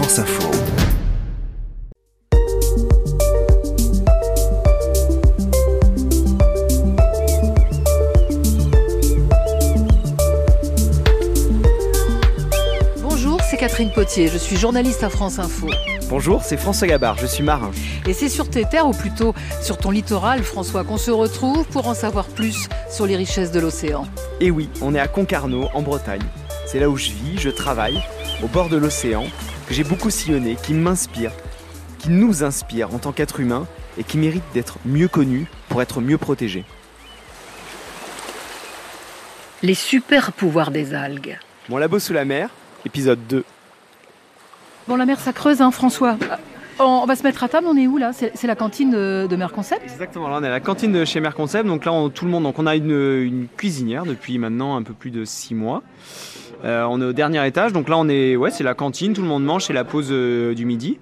France Info. Bonjour, c'est Catherine Potier, je suis journaliste à France Info. Bonjour, c'est François Gabard, je suis marin. Et c'est sur tes terres, ou plutôt sur ton littoral, François, qu'on se retrouve pour en savoir plus sur les richesses de l'océan. Et oui, on est à Concarneau, en Bretagne. C'est là où je vis, je travaille, au bord de l'océan, que j'ai beaucoup sillonné, qui m'inspire, qui nous inspire en tant qu'être humain et qui mérite d'être mieux connu pour être mieux protégé. Les super pouvoirs des algues. Mon labo sous la mer, épisode 2. Bon, la mer, ça creuse, hein, François. On va se mettre à table, on est où là? C'est la cantine de, de Mer Concept Exactement, là on est à la cantine de chez Merconcept, donc là on, tout le monde, donc on a une, une cuisinière depuis maintenant un peu plus de 6 mois. Euh, on est au dernier étage, donc là on est, ouais c'est la cantine, tout le monde mange, c'est la pause euh, du midi.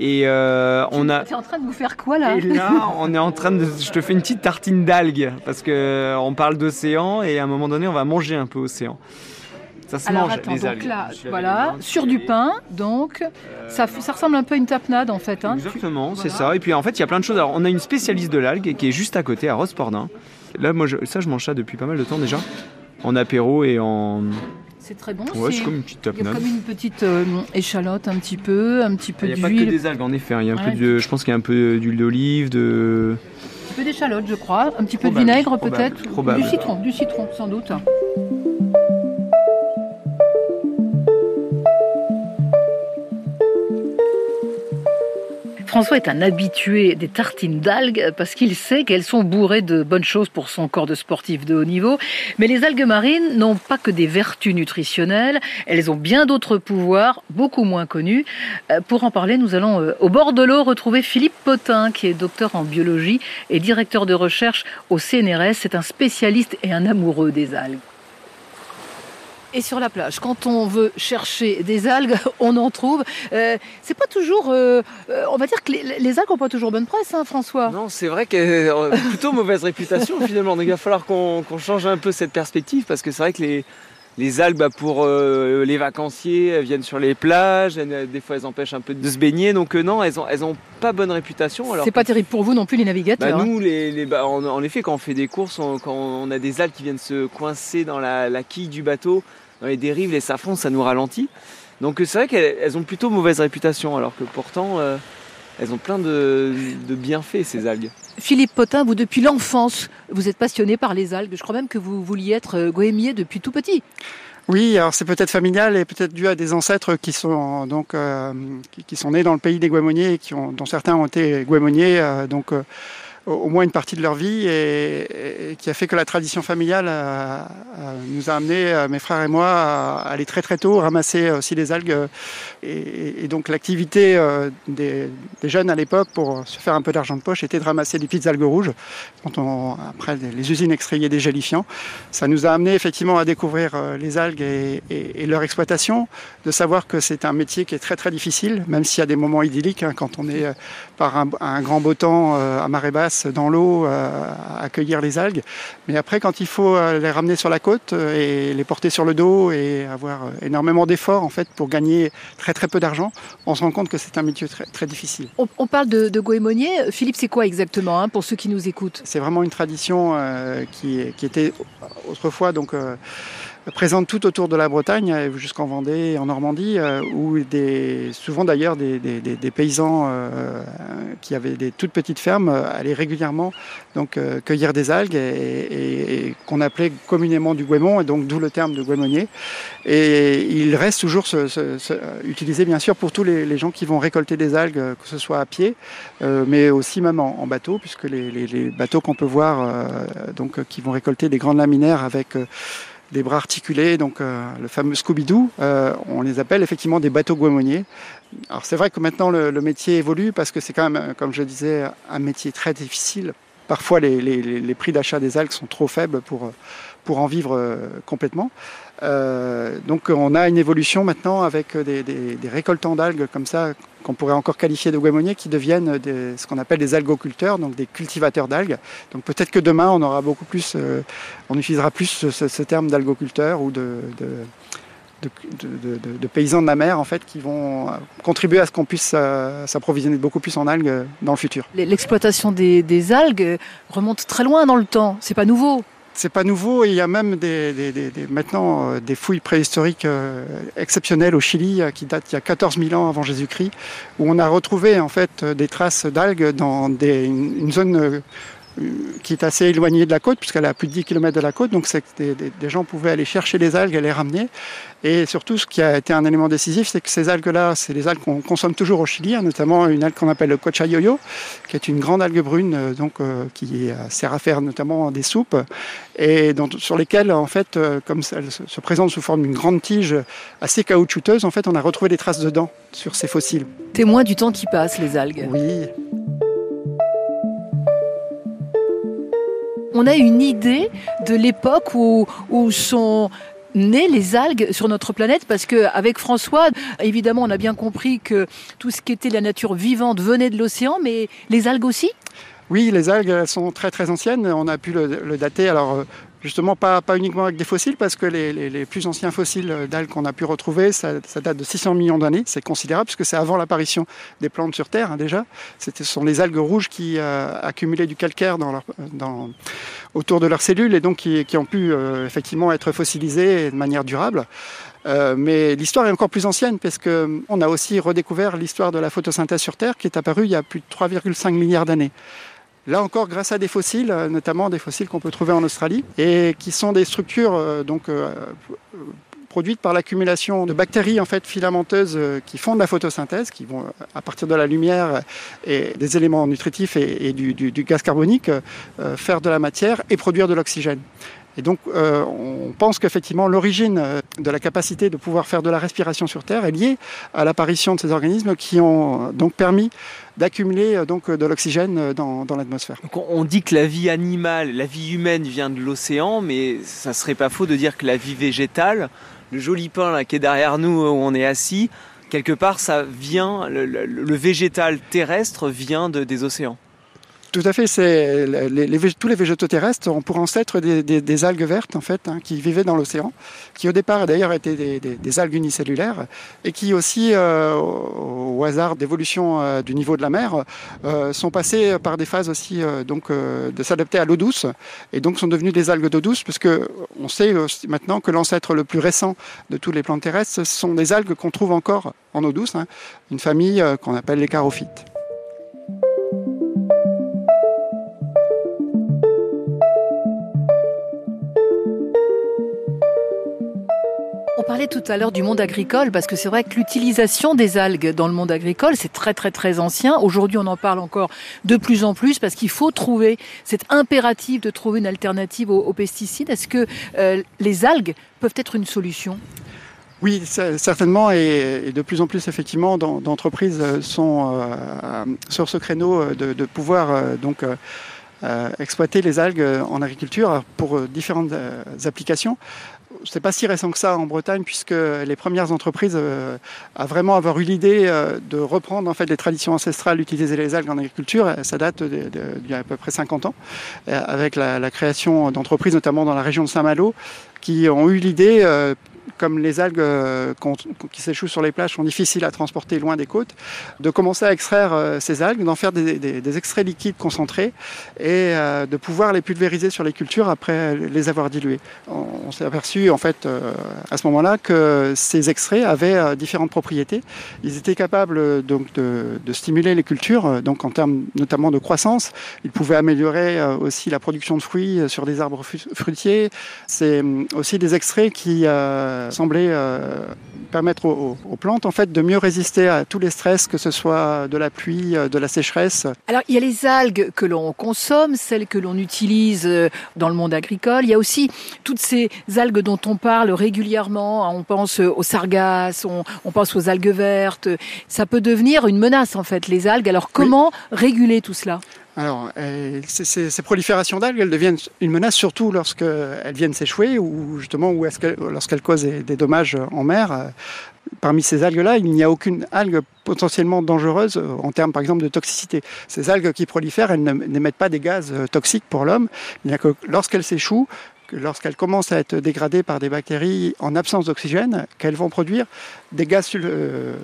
Et euh, on a... T'es en train de vous faire quoi là Et là, on est en train de. Je te fais une petite tartine d'algues parce que on parle d'océan et à un moment donné, on va manger un peu océan. Ça se Alors mange attends, les donc algues. là, voilà, sur du pain, donc ça, ressemble un peu à une tapenade en fait. Hein. Exactement, c'est voilà. ça. Et puis en fait, il y a plein de choses. Alors, on a une spécialiste de l'algue qui est juste à côté, à Rospordin. Là, moi, je- ça, je mange ça depuis pas mal de temps déjà. En apéro et en. C'est très bon. Ouais, c'est- comme une petite Il y a tapenade. comme une petite euh, échalote un petit peu, un petit peu Il n'y a pas que d'huile, des algues en effet. hein. Il y a un Ouais. peu de, je pense qu'il y a un peu d'huile d'olive, de. un petit peu d'échalote je crois, un petit peu Probable, de vinaigre peut-être, du citron, du citron sans doute. François est un habitué des tartines d'algues parce qu'il sait qu'elles sont bourrées de bonnes choses pour son corps de sportif de haut niveau. Mais les algues marines n'ont pas que des vertus nutritionnelles, elles ont bien d'autres pouvoirs, beaucoup moins connus. Euh, Pour en parler, nous allons euh, au bord de l'eau retrouver Philippe Potin, qui est docteur en biologie et directeur de recherche au CNRS. C'est un spécialiste et un amoureux des algues. Et sur la plage, quand on veut chercher des algues, on en trouve. Euh, c'est pas toujours. euh, euh, on va dire que les, les algues n'ont pas toujours bonne presse, hein, François. Non, c'est vrai que euh, plutôt mauvaise réputation finalement. Donc il va falloir qu'on change un peu cette perspective parce que c'est vrai que les, les algues, bah, pour euh, les vacanciers, elles viennent sur les plages, elles- des fois elles empêchent un peu de se baigner. Donc euh, non, elles ont, elles ont pas bonne réputation. Alors C'est pas terrible pour vous non plus, les navigateurs. Bah, hein. nous, les, les- bah, en, en effet, quand on fait des courses, on- quand on a des algues qui viennent se coincer dans la, la quille du bateau, dans les dérives, les safrons, ça nous ralentit. Donc c'est vrai qu'elles elles ont plutôt mauvaise réputation, alors que pourtant, euh, elles ont plein de, de bienfaits, ces algues. Philippe Potin, vous depuis l'enfance, vous êtes passionné par les algues. Je crois même que vous vouliez être euh, goémier depuis tout petit. Oui, alors c'est peut-être familial et peut-être dû à des ancêtres qui sont donc euh, qui, qui sont nés dans le pays des Guémoniers et qui ont, dont certains ont été Guémoniers, euh, donc euh, au, moins une partie de leur vie et, qui a fait que la tradition familiale euh, euh, nous a amené euh, mes frères et moi à aller très très tôt ramasser aussi des algues euh, et, donc l'activité euh, des, jeunes à l'époque pour se faire un peu d'argent de poche était de ramasser des petites algues rouges quand on après les, usines extrayaient des gélifiants. Ça nous a amené effectivement à découvrir euh, les algues et, leur exploitation, de savoir que c'est un métier qui est très très difficile, même s'il y a des moments idylliques hein, quand on est euh, par un, grand beau temps euh, à marée basse dans l'eau euh, à accueillir les algues. Mais après, quand il faut euh, les ramener sur la côte euh, et les porter sur le dos et avoir énormément d'efforts en fait pour gagner très très peu d'argent, on se rend compte que c'est un métier très, très difficile. On, on parle de, de goémonier. Philippe, c'est quoi exactement hein, pour ceux qui nous écoutent? C'est vraiment une tradition euh, qui, qui était autrefois donc euh, présente tout autour de la Bretagne, euh, jusqu'en Vendée, en Normandie, euh, où des, souvent d'ailleurs des, des- des- paysans euh, qui avaient des toutes petites fermes allaient régulièrement donc cueillir des algues et, et- et qu'on appelait communément du guémon, et donc d'où le terme de guémonier. Et il reste toujours ce- ce- ce- utilisé bien sûr pour tous les, les gens qui vont récolter des algues, que ce soit à pied, mais aussi même en, bateau, puisque les, les- les bateaux qu'on peut voir, donc qui vont récolter des grandes laminaires avec des bras articulés, donc euh, le fameux Scooby-Doo, euh, on les appelle effectivement des bateaux guémoniers. Alors c'est vrai que maintenant le, métier évolue parce que c'est quand même, euh, comme je le disais, un métier très difficile. Parfois les, prix d'achat des algues sont trop faibles pour, en vivre complètement. Euh, donc on a une évolution maintenant avec des, des- des récoltants d'algues comme ça qu'on pourrait encore qualifier de guémoniers qui deviennent des- ce qu'on appelle des algoculteurs, donc des cultivateurs d'algues. Donc peut-être que demain on aura beaucoup plus, euh, on utilisera plus ce, terme d'algoculteur ou de, paysans de la mer en fait qui vont contribuer à ce qu'on puisse s'approvisionner beaucoup plus en algues dans le futur. L'exploitation des, des, algues remonte très loin dans le temps, c'est pas nouveau c'est pas nouveau. Il y a même des, maintenant euh, des fouilles préhistoriques euh, exceptionnelles au Chili euh, qui datent il y a 14 000 ans avant Jésus-Christ, où on a retrouvé en fait des traces d'algues dans une, zone qui est assez éloignée de la côte, puisqu'elle est à plus de 10 km de la côte. Donc des, des, gens pouvaient aller chercher les algues et les ramener. Et surtout, ce qui a été un élément décisif, c'est que ces algues-là, c'est les algues qu'on consomme toujours au Chili, hein, notamment une algue qu'on appelle le cochayoyo, qui est une grande algue brune, euh, donc euh, qui sert à faire notamment des soupes, et sur lesquelles, en fait, euh, comme elle se présente sous forme d'une grande tige assez caoutchouteuse, en fait, on a retrouvé des traces de dents sur ces fossiles. Témoin du temps qui passe, les algues. Oui. On a une idée de l'époque où, sont nées les algues sur notre planète parce qu'avec François, évidemment, on a bien compris que tout ce qui était la nature vivante venait de l'océan, mais les algues aussi? Oui, les algues sont très très anciennes. On a pu le, le dater. Alors euh, Justement, pas, uniquement avec des fossiles, parce que les, plus anciens fossiles d'algues qu'on a pu retrouver, ça, date de 600 millions d'années. C'est considérable, puisque c'est avant l'apparition des plantes sur Terre, hein, déjà. Ce sont les algues rouges qui euh, accumulaient du calcaire autour de leurs cellules et donc qui, ont pu euh, effectivement être fossilisées de manière durable. Euh, mais l'histoire est encore plus ancienne parce qu'on a aussi redécouvert l'histoire de la photosynthèse sur Terre qui est apparue il y a plus de 3,5 milliards d'années. Là encore, grâce à des fossiles, euh, notamment des fossiles qu'on peut trouver en Australie, et qui sont des structures euh, donc euh, produites par l'accumulation de bactéries en fait filamenteuses qui font de la photosynthèse, qui vont à partir de la lumière et des éléments nutritifs et, du, gaz carbonique faire de la matière et produire de l'oxygène. Et donc, on pense qu'effectivement, l'origine de la capacité de pouvoir faire de la respiration sur Terre est liée à l'apparition de ces organismes qui ont donc permis d'accumuler euh, euh, de l'oxygène euh, dans, l'atmosphère. on dit que la vie animale, la vie humaine vient de l'océan, mais ça serait pas faux de dire que la vie végétale, le joli pain qui est derrière nous où on est assis, quelque part ça vient, le, végétal terrestre vient des océans. Tout à fait. Tous les végétaux terrestres ont pour ancêtre des, algues vertes en fait, hein, qui vivaient dans l'océan, qui au départ d'ailleurs étaient des, algues unicellulaires et qui aussi, euh, au, hasard d'évolution euh, du niveau de la mer, euh, sont passées par des phases aussi donc de s'adapter à l'eau douce et donc sont devenues des algues d'eau douce, puisque on sait maintenant que l'ancêtre le plus récent de tous les plantes terrestres sont des algues qu'on trouve encore en eau douce, hein, une famille qu'on appelle les charophytes. Tout à l'heure du monde agricole parce que c'est vrai que l'utilisation des algues dans le monde agricole, c'est très très très ancien. Aujourd'hui, on en parle encore de plus en plus parce qu'il faut trouver, c'est impératif de trouver une alternative aux, pesticides. Est-ce que euh, les algues peuvent être une solution? Oui, certainement, et, de plus en plus effectivement d'entreprises sont euh, sur ce créneau de, pouvoir donc exploiter les algues en agriculture pour différentes applications c'est pas si récent que ça en Bretagne, puisque les premières entreprises euh, à vraiment avoir eu l'idée euh, de reprendre en fait les traditions ancestrales d'utiliser les algues en agriculture, ça date d'il y a à peu près 50 ans, euh, avec la création d'entreprises, notamment dans la région de Saint-Malo, qui ont eu l'idée comme les algues euh, qui s'échouent sur les plages sont difficiles à transporter loin des côtes, de commencer à extraire euh, ces algues, d'en faire des, extraits liquides concentrés et euh, de pouvoir les pulvériser sur les cultures après les avoir diluées. On, s'est aperçu en fait à ce moment-là que ces extraits avaient différentes propriétés. Ils étaient capables de, stimuler les cultures, donc en termes notamment de croissance. Ils pouvaient améliorer aussi la production de fruits sur des arbres fruitiers. C'est aussi des extraits qui semblait euh, permettre aux, plantes en fait de mieux résister à tous les stress, que ce soit de la pluie, euh, de la sécheresse. Alors il y a les algues que l'on consomme, celles que l'on utilise dans le monde agricole. Il y a aussi toutes ces algues dont on parle régulièrement. On pense aux sargasses, on, pense aux algues vertes. Ça peut devenir une menace en fait les algues. Alors comment réguler tout cela? Alors, euh, ces, proliférations d'algues, elles deviennent une menace surtout lorsqu'elles viennent s'échouer ou justement lorsqu'elles causent des, dommages en mer. Parmi ces algues-là, il n'y a aucune algue potentiellement dangereuse en termes, par exemple, de toxicité. Ces algues qui prolifèrent, elles n'émettent pas des gaz euh, toxiques pour l'homme. Il n'y a que lorsqu'elles s'échouent lorsqu'elles commencent à être dégradées par des bactéries en absence d'oxygène, qu'elles vont produire des gaz euh,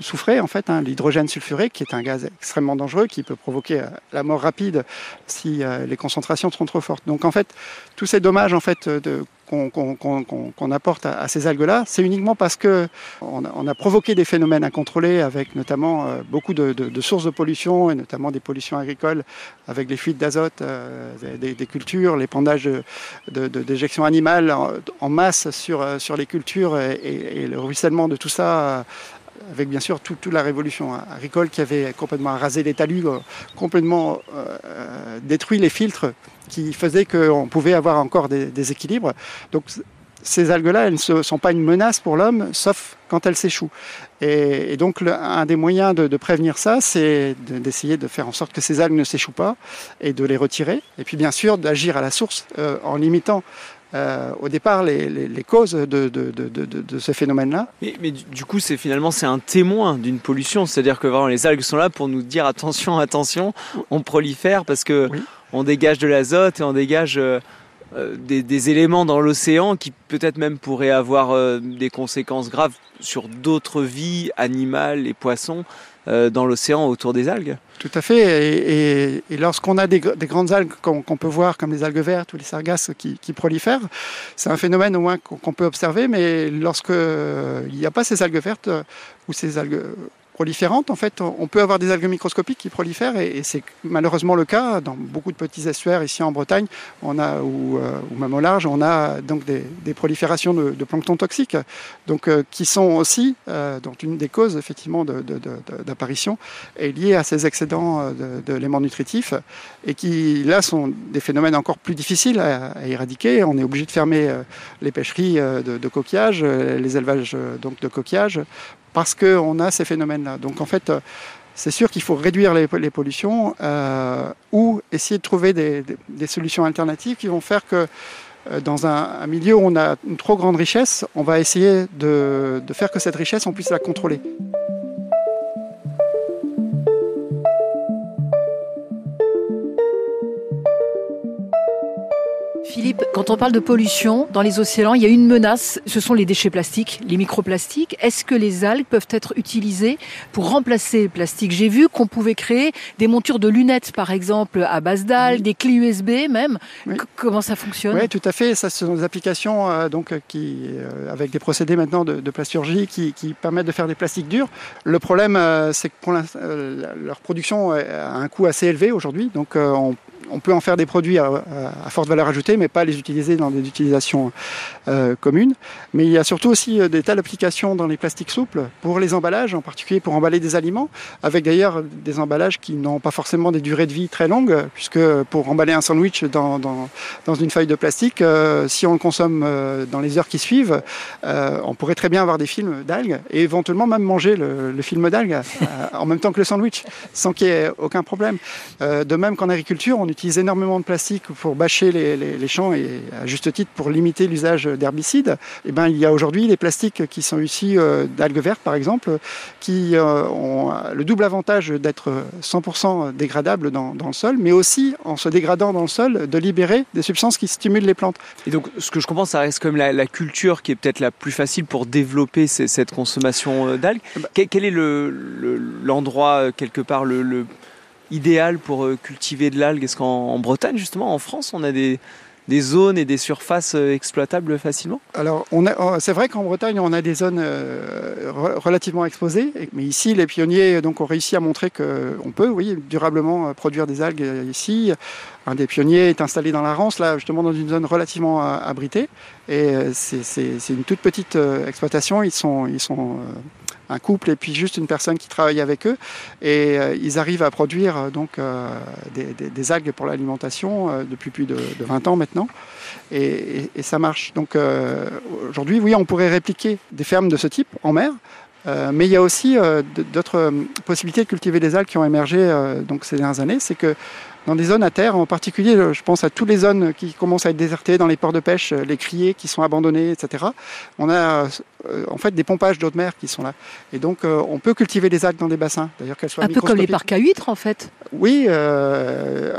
soufrés, en fait, hein, l'hydrogène sulfuré, qui est un gaz extrêmement dangereux, qui peut provoquer euh, la mort rapide si euh, les concentrations sont trop fortes. Donc en fait, tous ces dommages en fait, de, qu'on apporte à, ces algues-là, c'est uniquement parce que on a, provoqué des phénomènes incontrôlés avec notamment euh, beaucoup de, sources de pollution et notamment des pollutions agricoles avec les fuites d'azote euh, des, cultures, l'épandage d'éjections animales en, masse sur, euh, sur les cultures et, le ruissellement de tout ça avec bien sûr toute, la révolution agricole qui avait complètement rasé les talus, complètement détruit les filtres qui faisait qu'on pouvait avoir encore des, équilibres. Donc ces algues-là, elles ne sont pas une menace pour l'homme, sauf quand elles s'échouent. Et, donc un des moyens de, prévenir ça, c'est d'essayer de, faire en sorte que ces algues ne s'échouent pas et de les retirer. Et puis bien sûr d'agir à la source euh, en limitant euh, au départ les, causes de, de, ce phénomène-là. Mais, du coup, c'est finalement c'est un témoin d'une pollution, c'est-à-dire que vraiment les algues sont là pour nous dire attention, attention, on prolifère parce que on dégage de l'azote et on dégage euh, euh, des, éléments dans l'océan qui peut-être même pourraient avoir euh, des conséquences graves sur d'autres vies animales et poissons dans l'océan autour des algues. Tout à fait. Et, lorsqu'on a des, grandes algues qu'on peut voir, comme les algues vertes ou les sargasses qui, prolifèrent, c'est un phénomène au moins qu'on peut observer. Mais lorsqu'il n'y a pas ces algues vertes ou ces algues proliférantes. En fait, on peut avoir des algues microscopiques qui prolifèrent et, c'est malheureusement le cas dans beaucoup de petits estuaires ici en Bretagne, a ou, euh, même au large, on a donc des, proliférations de, plancton toxique, donc euh, qui sont aussi euh, une des causes effectivement d'apparition est liée à ces excédents d'éléments nutritifs et qui là sont des phénomènes encore plus difficiles à, éradiquer. On est obligé de fermer les pêcheries de, coquillages, les élevages donc de coquillages parce qu'on a ces phénomènes-là. Donc en fait, euh, c'est sûr qu'il faut réduire les, pollutions euh, ou essayer de trouver des, solutions alternatives qui vont faire que euh, dans un, milieu où on a une trop grande richesse, on va essayer de, de faire que cette richesse, on puisse la contrôler. Quand on parle de pollution dans les océans, il y a une menace, ce sont les déchets plastiques, les microplastiques. Est-ce que les algues peuvent être utilisées pour remplacer le plastique? J'ai vu qu'on pouvait créer des montures de lunettes, par exemple, à base d'algues, des clés USB même. Comment ça fonctionne? Oui, tout à fait. Ça, ce sont des applications euh, donc, qui, euh, avec des procédés maintenant de, plasturgie qui, permettent de faire des plastiques durs. Le problème, euh, c'est que leur production a un coût assez élevé aujourd'hui. Donc, on on peut en faire des produits à, forte valeur ajoutée, mais pas les utiliser dans des utilisations euh, communes. Mais il y a surtout aussi euh, des tas d'applications dans les plastiques souples pour les emballages, en particulier pour emballer des aliments, avec d'ailleurs des emballages qui n'ont pas forcément des durées de vie très longues, puisque pour emballer un sandwich dans, une feuille de plastique, euh, si on le consomme dans les heures qui suivent, on pourrait très bien avoir des films d'algues et éventuellement même manger le, film d'algues en même temps que le sandwich, sans qu'il y ait aucun problème. de même qu'en agriculture, on utilise énormément de plastique pour bâcher les, champs et à juste titre pour limiter l'usage d'herbicides. Eh ben, il y a aujourd'hui des plastiques qui sont issus euh, d'algues vertes, par exemple, qui euh, ont le double avantage d'être 100% dégradables dans, le sol, mais aussi, en se dégradant dans le sol, de libérer des substances qui stimulent les plantes. Et donc, ce que je comprends, ça reste comme la, la culture qui est peut-être la plus facile pour développer cette consommation euh, d'algues. Bah quel, est l'endroit, quelque part, le idéal pour euh, cultiver de l'algue Est-ce qu'en Bretagne, justement, en France, on a des, zones et des surfaces euh, exploitables facilement? Alors, c'est vrai qu'en Bretagne, on a des zones euh, relativement exposées, mais ici, les pionniers ont réussi à montrer qu'on peut, oui, durablement produire des algues ici. Un des pionniers est installé dans la Rance, là, justement, dans une zone relativement abritée. Et c'est une toute petite exploitation. Ils sont, ils sont un couple et puis juste une personne qui travaille avec eux. Et euh, ils arrivent à produire euh, donc euh, des, algues pour l'alimentation depuis plus de, 20 ans maintenant. Et, ça marche. Donc aujourd'hui, oui, on pourrait répliquer des fermes de ce type en mer. mais il y a aussi d'autres possibilités de cultiver des algues qui ont émergé donc ces dernières années. C'est que dans des zones à terre, en particulier, je pense à toutes les zones qui commencent à être désertées, dans les ports de pêche, les criers qui sont abandonnés, etc. On a en fait des pompages d'eau de mer qui sont là. Et donc, on peut cultiver des algues dans des bassins, d'ailleurs qu'elles soient Un peu comme les parcs à huîtres, en fait. Oui,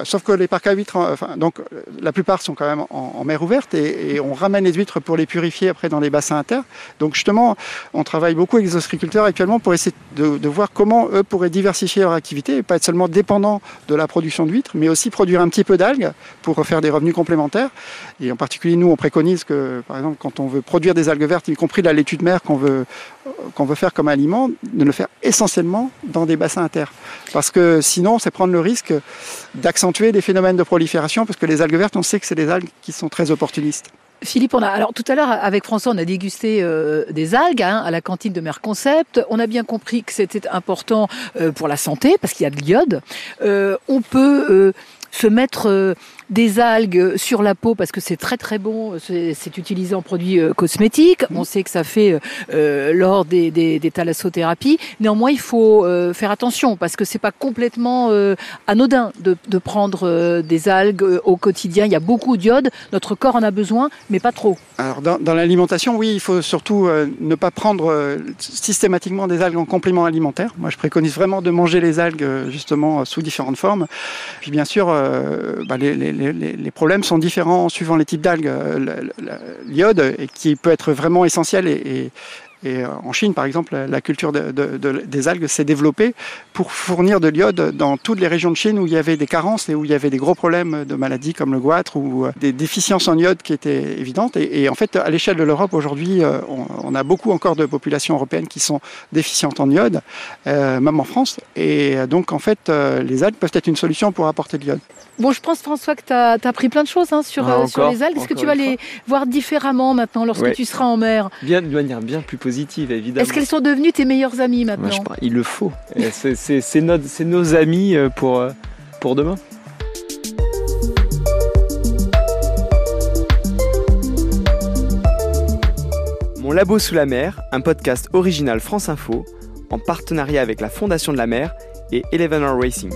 sauf que les parcs à huîtres, enfin, donc la plupart sont quand même en, mer ouverte et, on ramène les huîtres pour les purifier après dans les bassins à terre. Donc justement, on travaille beaucoup avec les ostréiculteurs actuellement pour essayer de, voir comment eux pourraient diversifier leur activité et pas être seulement dépendants de la production d'huîtres, mais aussi produire un petit peu d'algues pour faire des revenus complémentaires. Et en particulier, nous, on préconise que, par exemple, quand on veut produire des algues vertes, y compris de la laitue de mer qu'on veut, qu'on veut faire comme aliment, de le faire essentiellement dans des bassins à terre. Parce que sinon, c'est prendre le risque d'accentuer des phénomènes de prolifération, parce que les algues vertes, on sait que c'est des algues qui sont très opportunistes. Philippe, on a alors tout à l'heure avec François, on a dégusté euh, des algues hein, à la cantine de Mer Concept. On a bien compris que c'était important euh, pour la santé parce qu'il y a de l'iode. Euh, on peut se mettre des algues sur la peau parce que c'est très très bon, c'est utilisé en produits euh, cosmétiques. On sait que ça fait euh, euh, lors des, des, des, thalassothérapies. Néanmoins, il faut faire attention parce que c'est pas complètement anodin de, de prendre des algues au quotidien. Il y a beaucoup d'iode, notre corps en a besoin, mais pas trop. Alors dans, dans l'alimentation, oui, il faut surtout ne pas prendre systématiquement des algues en complément alimentaire. Moi, je préconise vraiment de manger les algues justement sous différentes formes. Puis bien sûr, bah, les, les les, problèmes sont différents suivant les types d'algues. Euh, l'iode, qui peut être vraiment essentiel et, et euh, en Chine, par exemple, la culture des algues s'est développée pour fournir de l'iode dans toutes les régions de Chine où il y avait des carences et où il y avait des gros problèmes de maladies comme le goitre ou euh, des déficiences en iode qui étaient évidentes. Et, en fait, à l'échelle de l'Europe, aujourd'hui, euh, on, a beaucoup encore de populations européennes qui sont déficientes en iode, même en France. Et donc, en fait, les algues peuvent être une solution pour apporter de l'iode. Bon, je pense, François, que tu as, appris plein de choses hein, sur, ah, sur les algues. Est-ce que tu vas les voir différemment maintenant lorsque tu seras en mer? Bien, de manière bien plus positive, évidemment. Est-ce qu'elles sont devenues tes meilleures amies maintenant Il le faut. C'est nos, nos amis euh, pour, euh, pour demain. Mon labo sous la mer, un podcast original France Info, en partenariat avec la Fondation de la mer et Eleven Hour Racing.